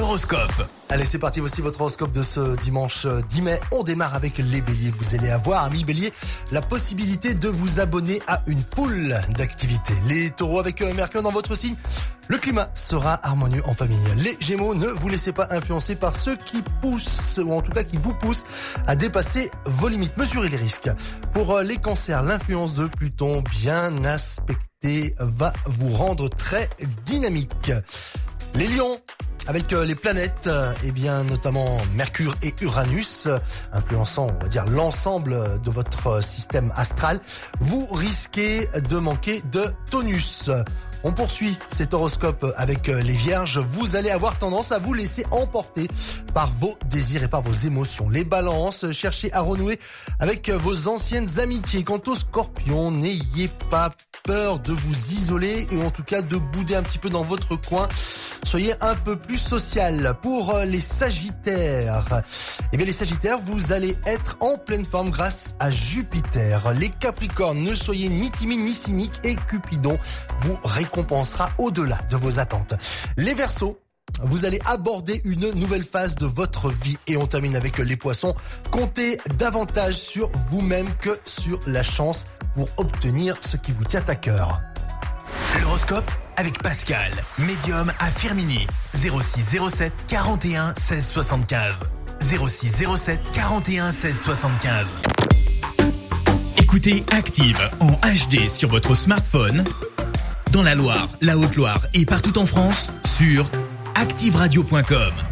Horoscope. Allez, c'est parti. Voici votre horoscope de ce dimanche 10 mai. On démarre avec les béliers. Vous allez avoir, amis béliers, la possibilité de vous abonner à une foule d'activités. Les taureaux avec euh, Mercure dans votre signe. Le climat sera harmonieux en famille. Les gémeaux, ne vous laissez pas influencer par ceux qui poussent, ou en tout cas qui vous poussent à dépasser vos limites. Mesurez les risques. Pour euh, les cancers, l'influence de Pluton bien aspectée va vous rendre très dynamique. Les lions, avec euh, les planètes, euh, eh bien notamment Mercure et Uranus, euh, influençant, on va dire, l'ensemble de votre système astral, vous risquez de manquer de tonus. On poursuit cet horoscope avec les vierges. Vous allez avoir tendance à vous laisser emporter par vos désirs et par vos émotions. Les balances, cherchez à renouer avec vos anciennes amitiés. Quant aux scorpions, n'ayez pas peur de vous isoler et en tout cas de bouder un petit peu dans votre coin. Soyez un peu plus social. Pour les sagittaires, eh bien les sagittaires, vous allez être en pleine forme grâce à Jupiter. Les capricornes, ne soyez ni timides ni cyniques et Cupidon vous récompensera au-delà de vos attentes. Les versos, vous allez aborder une nouvelle phase de votre vie et on termine avec les poissons. Comptez davantage sur vous-même que sur la chance pour obtenir ce qui vous tient à cœur. L'horoscope avec Pascal, médium à Firmini. 06 07 41 16 75. 06 07 41 16 75. Écoutez Active en HD sur votre smartphone, dans la Loire, la Haute-Loire et partout en France, sur activeradio.com.